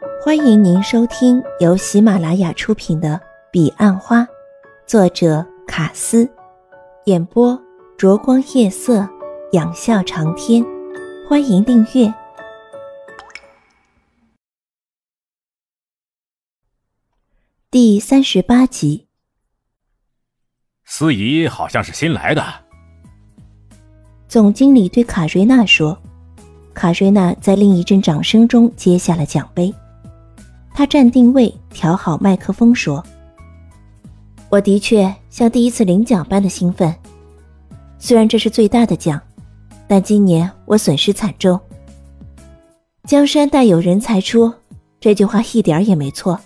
欢迎您收听由喜马拉雅出品的《彼岸花》，作者卡斯，演播灼光夜色，仰笑长天。欢迎订阅第三十八集。司仪好像是新来的，总经理对卡瑞娜说。卡瑞娜在另一阵掌声中接下了奖杯。他站定位，调好麦克风，说：“我的确像第一次领奖般的兴奋。虽然这是最大的奖，但今年我损失惨重。江山代有人才出，这句话一点也没错。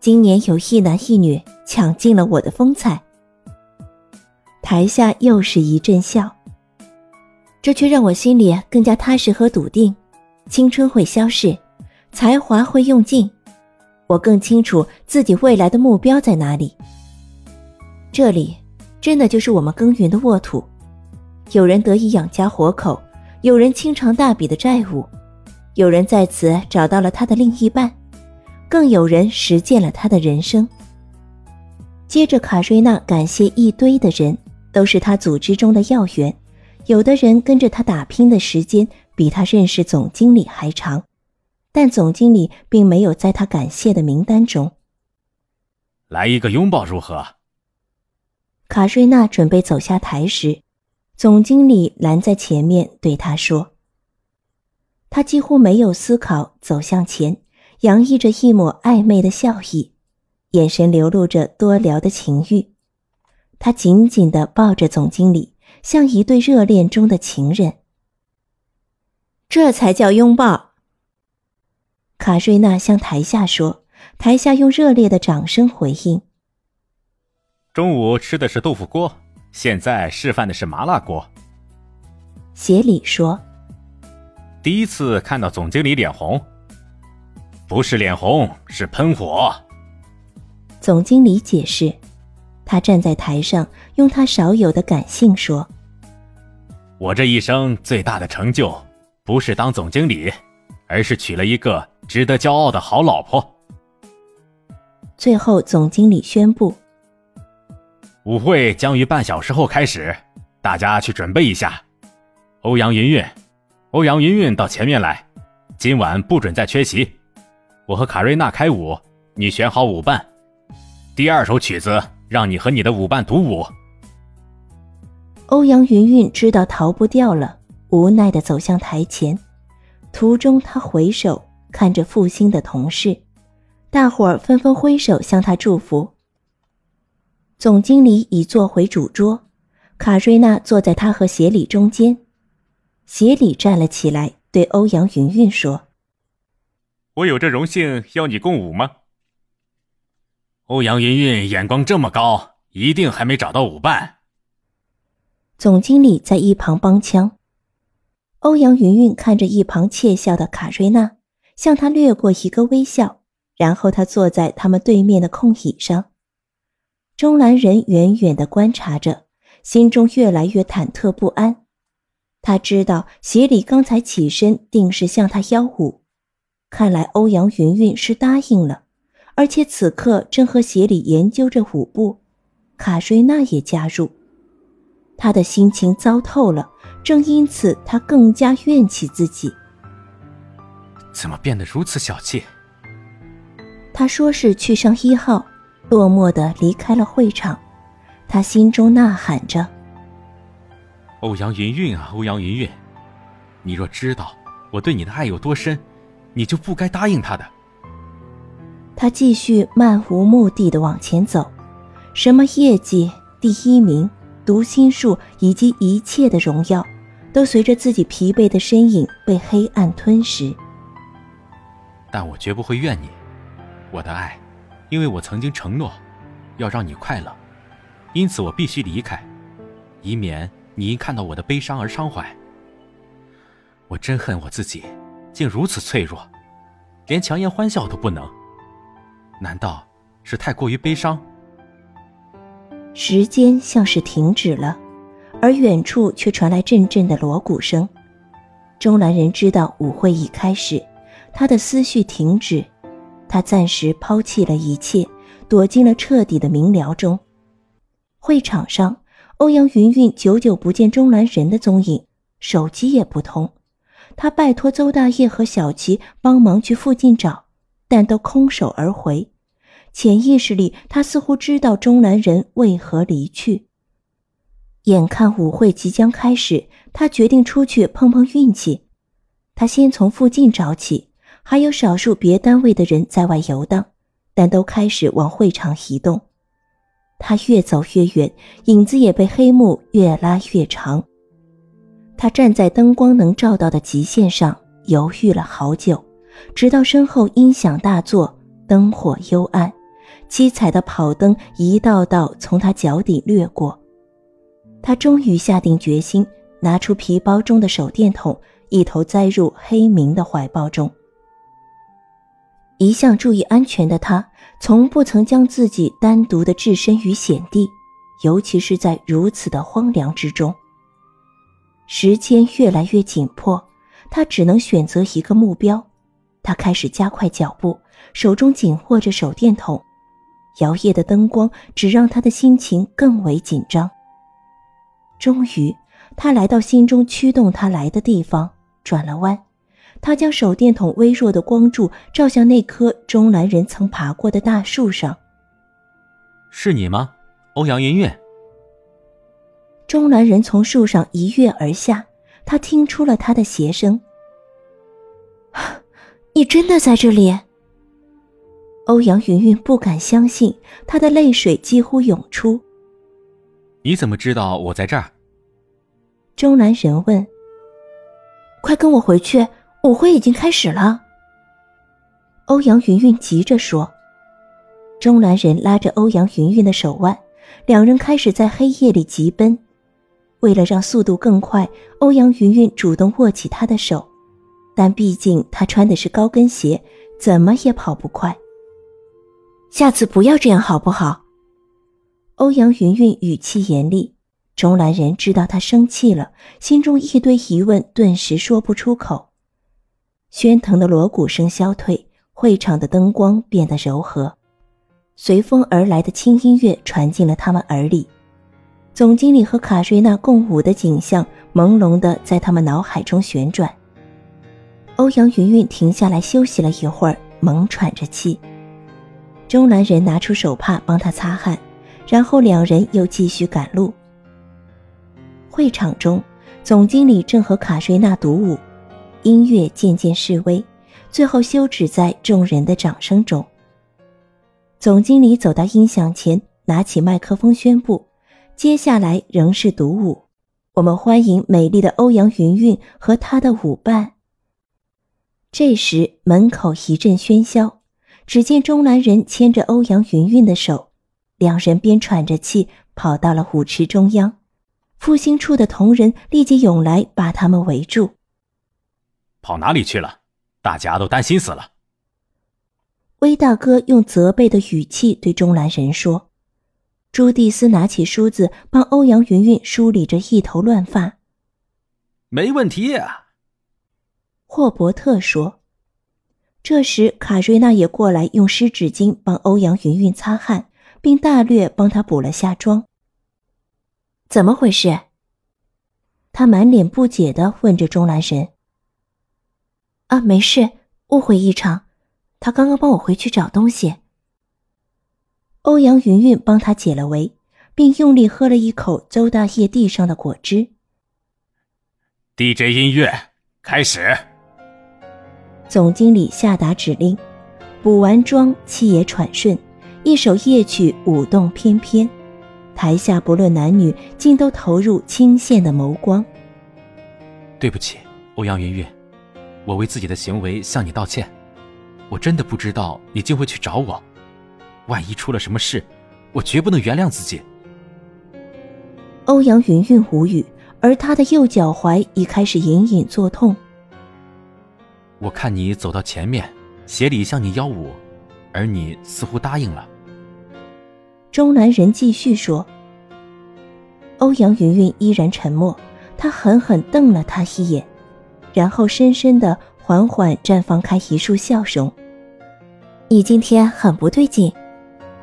今年有一男一女抢尽了我的风采。”台下又是一阵笑。这却让我心里更加踏实和笃定。青春会消逝。才华会用尽，我更清楚自己未来的目标在哪里。这里真的就是我们耕耘的沃土，有人得以养家活口，有人清偿大笔的债务，有人在此找到了他的另一半，更有人实践了他的人生。接着，卡瑞娜感谢一堆的人，都是他组织中的要员，有的人跟着他打拼的时间比他认识总经理还长。但总经理并没有在他感谢的名单中。来一个拥抱如何？卡瑞娜准备走下台时，总经理拦在前面对他说：“他几乎没有思考，走向前，洋溢着一抹暧昧的笑意，眼神流露着多聊的情欲。他紧紧的抱着总经理，像一对热恋中的情人。这才叫拥抱。”卡瑞娜向台下说，台下用热烈的掌声回应。中午吃的是豆腐锅，现在示范的是麻辣锅。协理说：“第一次看到总经理脸红，不是脸红，是喷火。”总经理解释，他站在台上，用他少有的感性说：“我这一生最大的成就，不是当总经理，而是娶了一个。”值得骄傲的好老婆。最后，总经理宣布，舞会将于半小时后开始，大家去准备一下。欧阳云云，欧阳云云到前面来，今晚不准再缺席。我和卡瑞娜开舞，你选好舞伴。第二首曲子，让你和你的舞伴独舞。欧阳云云知道逃不掉了，无奈的走向台前，途中他回首。看着复兴的同事，大伙儿纷纷挥手向他祝福。总经理已坐回主桌，卡瑞娜坐在他和协理中间。协理站了起来，对欧阳云云说：“我有这荣幸邀你共舞吗？”欧阳云云眼光这么高，一定还没找到舞伴。总经理在一旁帮腔。欧阳云云看着一旁窃笑的卡瑞娜。向他掠过一个微笑，然后他坐在他们对面的空椅上。钟兰人远远地观察着，心中越来越忐忑不安。他知道协理刚才起身定是向他邀舞，看来欧阳云云是答应了，而且此刻正和协理研究着舞步。卡瑞娜也加入，他的心情糟透了，正因此他更加怨气自己。怎么变得如此小气？他说是去上一号，落寞的离开了会场。他心中呐喊着：“欧阳云云啊，欧阳云云，你若知道我对你的爱有多深，你就不该答应他的。”他继续漫无目的的往前走，什么业绩、第一名、读心术以及一切的荣耀，都随着自己疲惫的身影被黑暗吞噬。但我绝不会怨你，我的爱，因为我曾经承诺要让你快乐，因此我必须离开，以免你因看到我的悲伤而伤怀。我真恨我自己，竟如此脆弱，连强颜欢笑都不能。难道是太过于悲伤？时间像是停止了，而远处却传来阵阵的锣鼓声。钟兰人知道舞会已开始。他的思绪停止，他暂时抛弃了一切，躲进了彻底的明了中。会场上，欧阳云云久久不见钟兰人的踪影，手机也不通。他拜托邹大业和小琪帮忙去附近找，但都空手而回。潜意识里，他似乎知道钟兰人为何离去。眼看舞会即将开始，他决定出去碰碰运气。他先从附近找起，还有少数别单位的人在外游荡，但都开始往会场移动。他越走越远，影子也被黑幕越拉越长。他站在灯光能照到的极限上，犹豫了好久，直到身后音响大作，灯火幽暗，七彩的跑灯一道道从他脚底掠过。他终于下定决心，拿出皮包中的手电筒，一头栽入黑明的怀抱中。一向注意安全的他，从不曾将自己单独的置身于险地，尤其是在如此的荒凉之中。时间越来越紧迫，他只能选择一个目标。他开始加快脚步，手中紧握着手电筒，摇曳的灯光只让他的心情更为紧张。终于，他来到心中驱动他来的地方，转了弯。他将手电筒微弱的光柱照向那棵钟兰人曾爬过的大树上。是你吗，欧阳云云？钟兰人从树上一跃而下，他听出了他的鞋声。你真的在这里？欧阳云云不敢相信，她的泪水几乎涌出。你怎么知道我在这儿？钟兰人问。快跟我回去，舞会已经开始了。欧阳云云急着说。钟兰人拉着欧阳云云的手腕，两人开始在黑夜里疾奔。为了让速度更快，欧阳云云主动握起他的手，但毕竟他穿的是高跟鞋，怎么也跑不快。下次不要这样，好不好？欧阳云云语气严厉，钟兰人知道他生气了，心中一堆疑问顿时说不出口。喧腾的锣鼓声消退，会场的灯光变得柔和，随风而来的轻音乐传进了他们耳里。总经理和卡瑞娜共舞的景象朦胧的在他们脑海中旋转。欧阳云云停下来休息了一会儿，猛喘着气。钟兰人拿出手帕帮他擦汗。然后两人又继续赶路。会场中，总经理正和卡瑞娜独舞，音乐渐渐式微，最后休止在众人的掌声中。总经理走到音响前，拿起麦克风宣布：“接下来仍是独舞，我们欢迎美丽的欧阳云云和她的舞伴。”这时，门口一阵喧嚣，只见钟兰人牵着欧阳云云的手。两人边喘着气跑到了舞池中央，复兴处的同仁立即涌来，把他们围住。跑哪里去了？大家都担心死了。威大哥用责备的语气对钟兰人说：“朱蒂斯拿起梳子帮欧阳云云梳理着一头乱发。”没问题。霍伯特说。这时卡瑞娜也过来，用湿纸巾帮欧阳云云擦汗。并大略帮他补了下妆。怎么回事？他满脸不解的问着钟兰神。啊，没事，误会一场。他刚刚帮我回去找东西。欧阳云云帮他解了围，并用力喝了一口邹大业地上的果汁。DJ 音乐开始。总经理下达指令，补完妆，气也喘顺。一首夜曲舞动翩翩，台下不论男女，竟都投入倾羡的眸光。对不起，欧阳云云，我为自己的行为向你道歉。我真的不知道你竟会去找我，万一出了什么事，我绝不能原谅自己。欧阳云云无语，而他的右脚踝已开始隐隐作痛。我看你走到前面，协理向你邀舞。而你似乎答应了。钟南人继续说。欧阳云云依然沉默，他狠狠瞪了他一眼，然后深深的缓缓绽放开一束笑容。你今天很不对劲，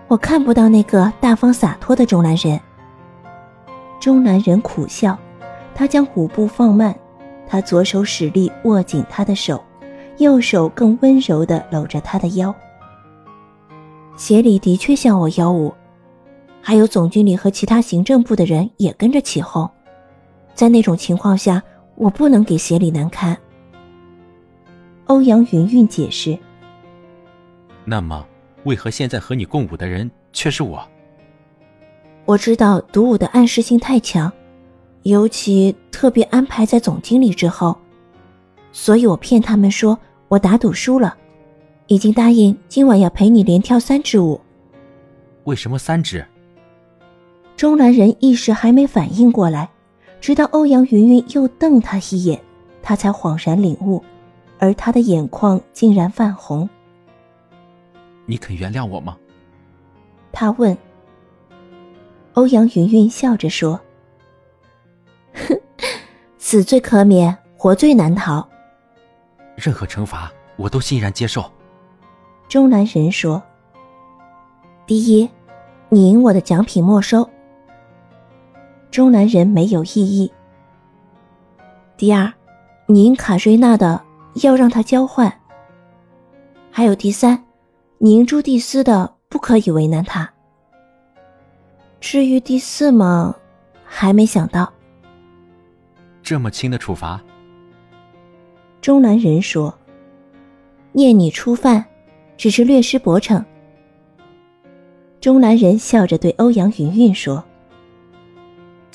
我看不到那个大方洒脱的中南人。中南人苦笑，他将舞步放慢，他左手使力握紧她的手，右手更温柔地搂着她的腰。协理的确向我邀舞，还有总经理和其他行政部的人也跟着起哄。在那种情况下，我不能给协理难堪。欧阳云云解释。那么，为何现在和你共舞的人却是我？我知道独舞的暗示性太强，尤其特别安排在总经理之后，所以我骗他们说我打赌输了。已经答应今晚要陪你连跳三支舞。为什么三支？中南人一时还没反应过来，直到欧阳云云又瞪他一眼，他才恍然领悟，而他的眼眶竟然泛红。你肯原谅我吗？他问。欧阳云云笑着说：“哼，死罪可免，活罪难逃。任何惩罚我都欣然接受。”钟南人说：“第一，你赢我的奖品没收。”钟南人没有异议。第二，你赢卡瑞娜的要让他交换。还有第三，你赢朱蒂斯的不可以为难他。至于第四嘛，还没想到。这么轻的处罚？中南人说：“念你初犯。”只是略施薄惩。中南人笑着对欧阳云云说：“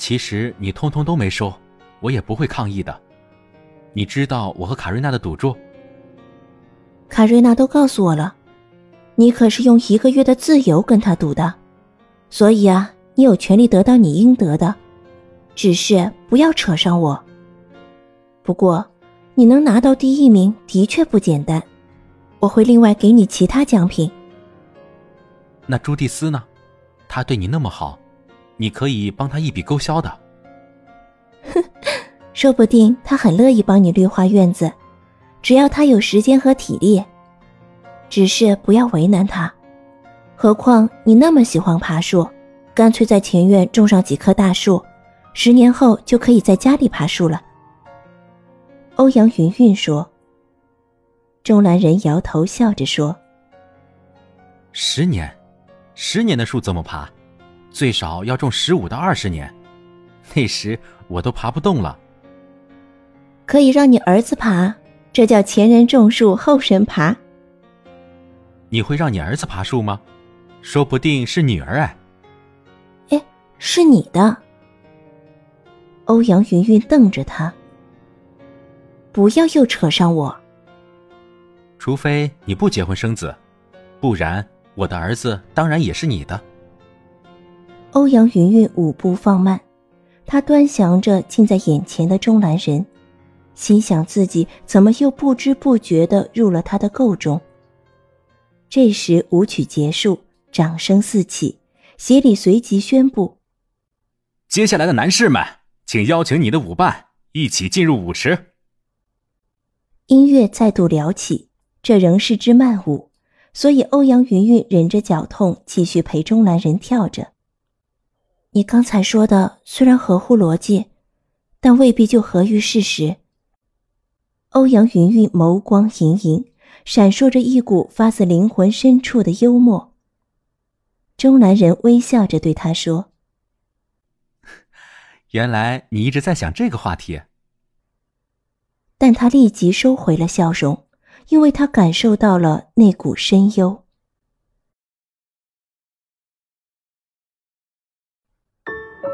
其实你通通都没收，我也不会抗议的。你知道我和卡瑞娜的赌注？卡瑞娜都告诉我了，你可是用一个月的自由跟他赌的，所以啊，你有权利得到你应得的，只是不要扯上我。不过，你能拿到第一名的确不简单。”我会另外给你其他奖品。那朱蒂斯呢？他对你那么好，你可以帮他一笔勾销的。哼，说不定他很乐意帮你绿化院子，只要他有时间和体力。只是不要为难他。何况你那么喜欢爬树，干脆在前院种上几棵大树，十年后就可以在家里爬树了。欧阳云云说。钟兰人摇头笑着说：“十年，十年的树怎么爬？最少要种十五到二十年，那时我都爬不动了。可以让你儿子爬，这叫前人种树，后人爬。你会让你儿子爬树吗？说不定是女儿哎。哎，是你的。”欧阳云云瞪着他：“不要又扯上我。”除非你不结婚生子，不然我的儿子当然也是你的。欧阳云云舞步放慢，她端详着近在眼前的钟南人，心想自己怎么又不知不觉的入了他的构中。这时舞曲结束，掌声四起，协理随即宣布：“接下来的男士们，请邀请你的舞伴一起进入舞池。”音乐再度撩起。这仍是支慢舞，所以欧阳云云忍着脚痛，继续陪钟南人跳着。你刚才说的虽然合乎逻辑，但未必就合于事实。欧阳云云眸光盈盈，闪烁着一股发自灵魂深处的幽默。中南人微笑着对他说：“原来你一直在想这个话题。”但他立即收回了笑容。因为他感受到了那股深幽。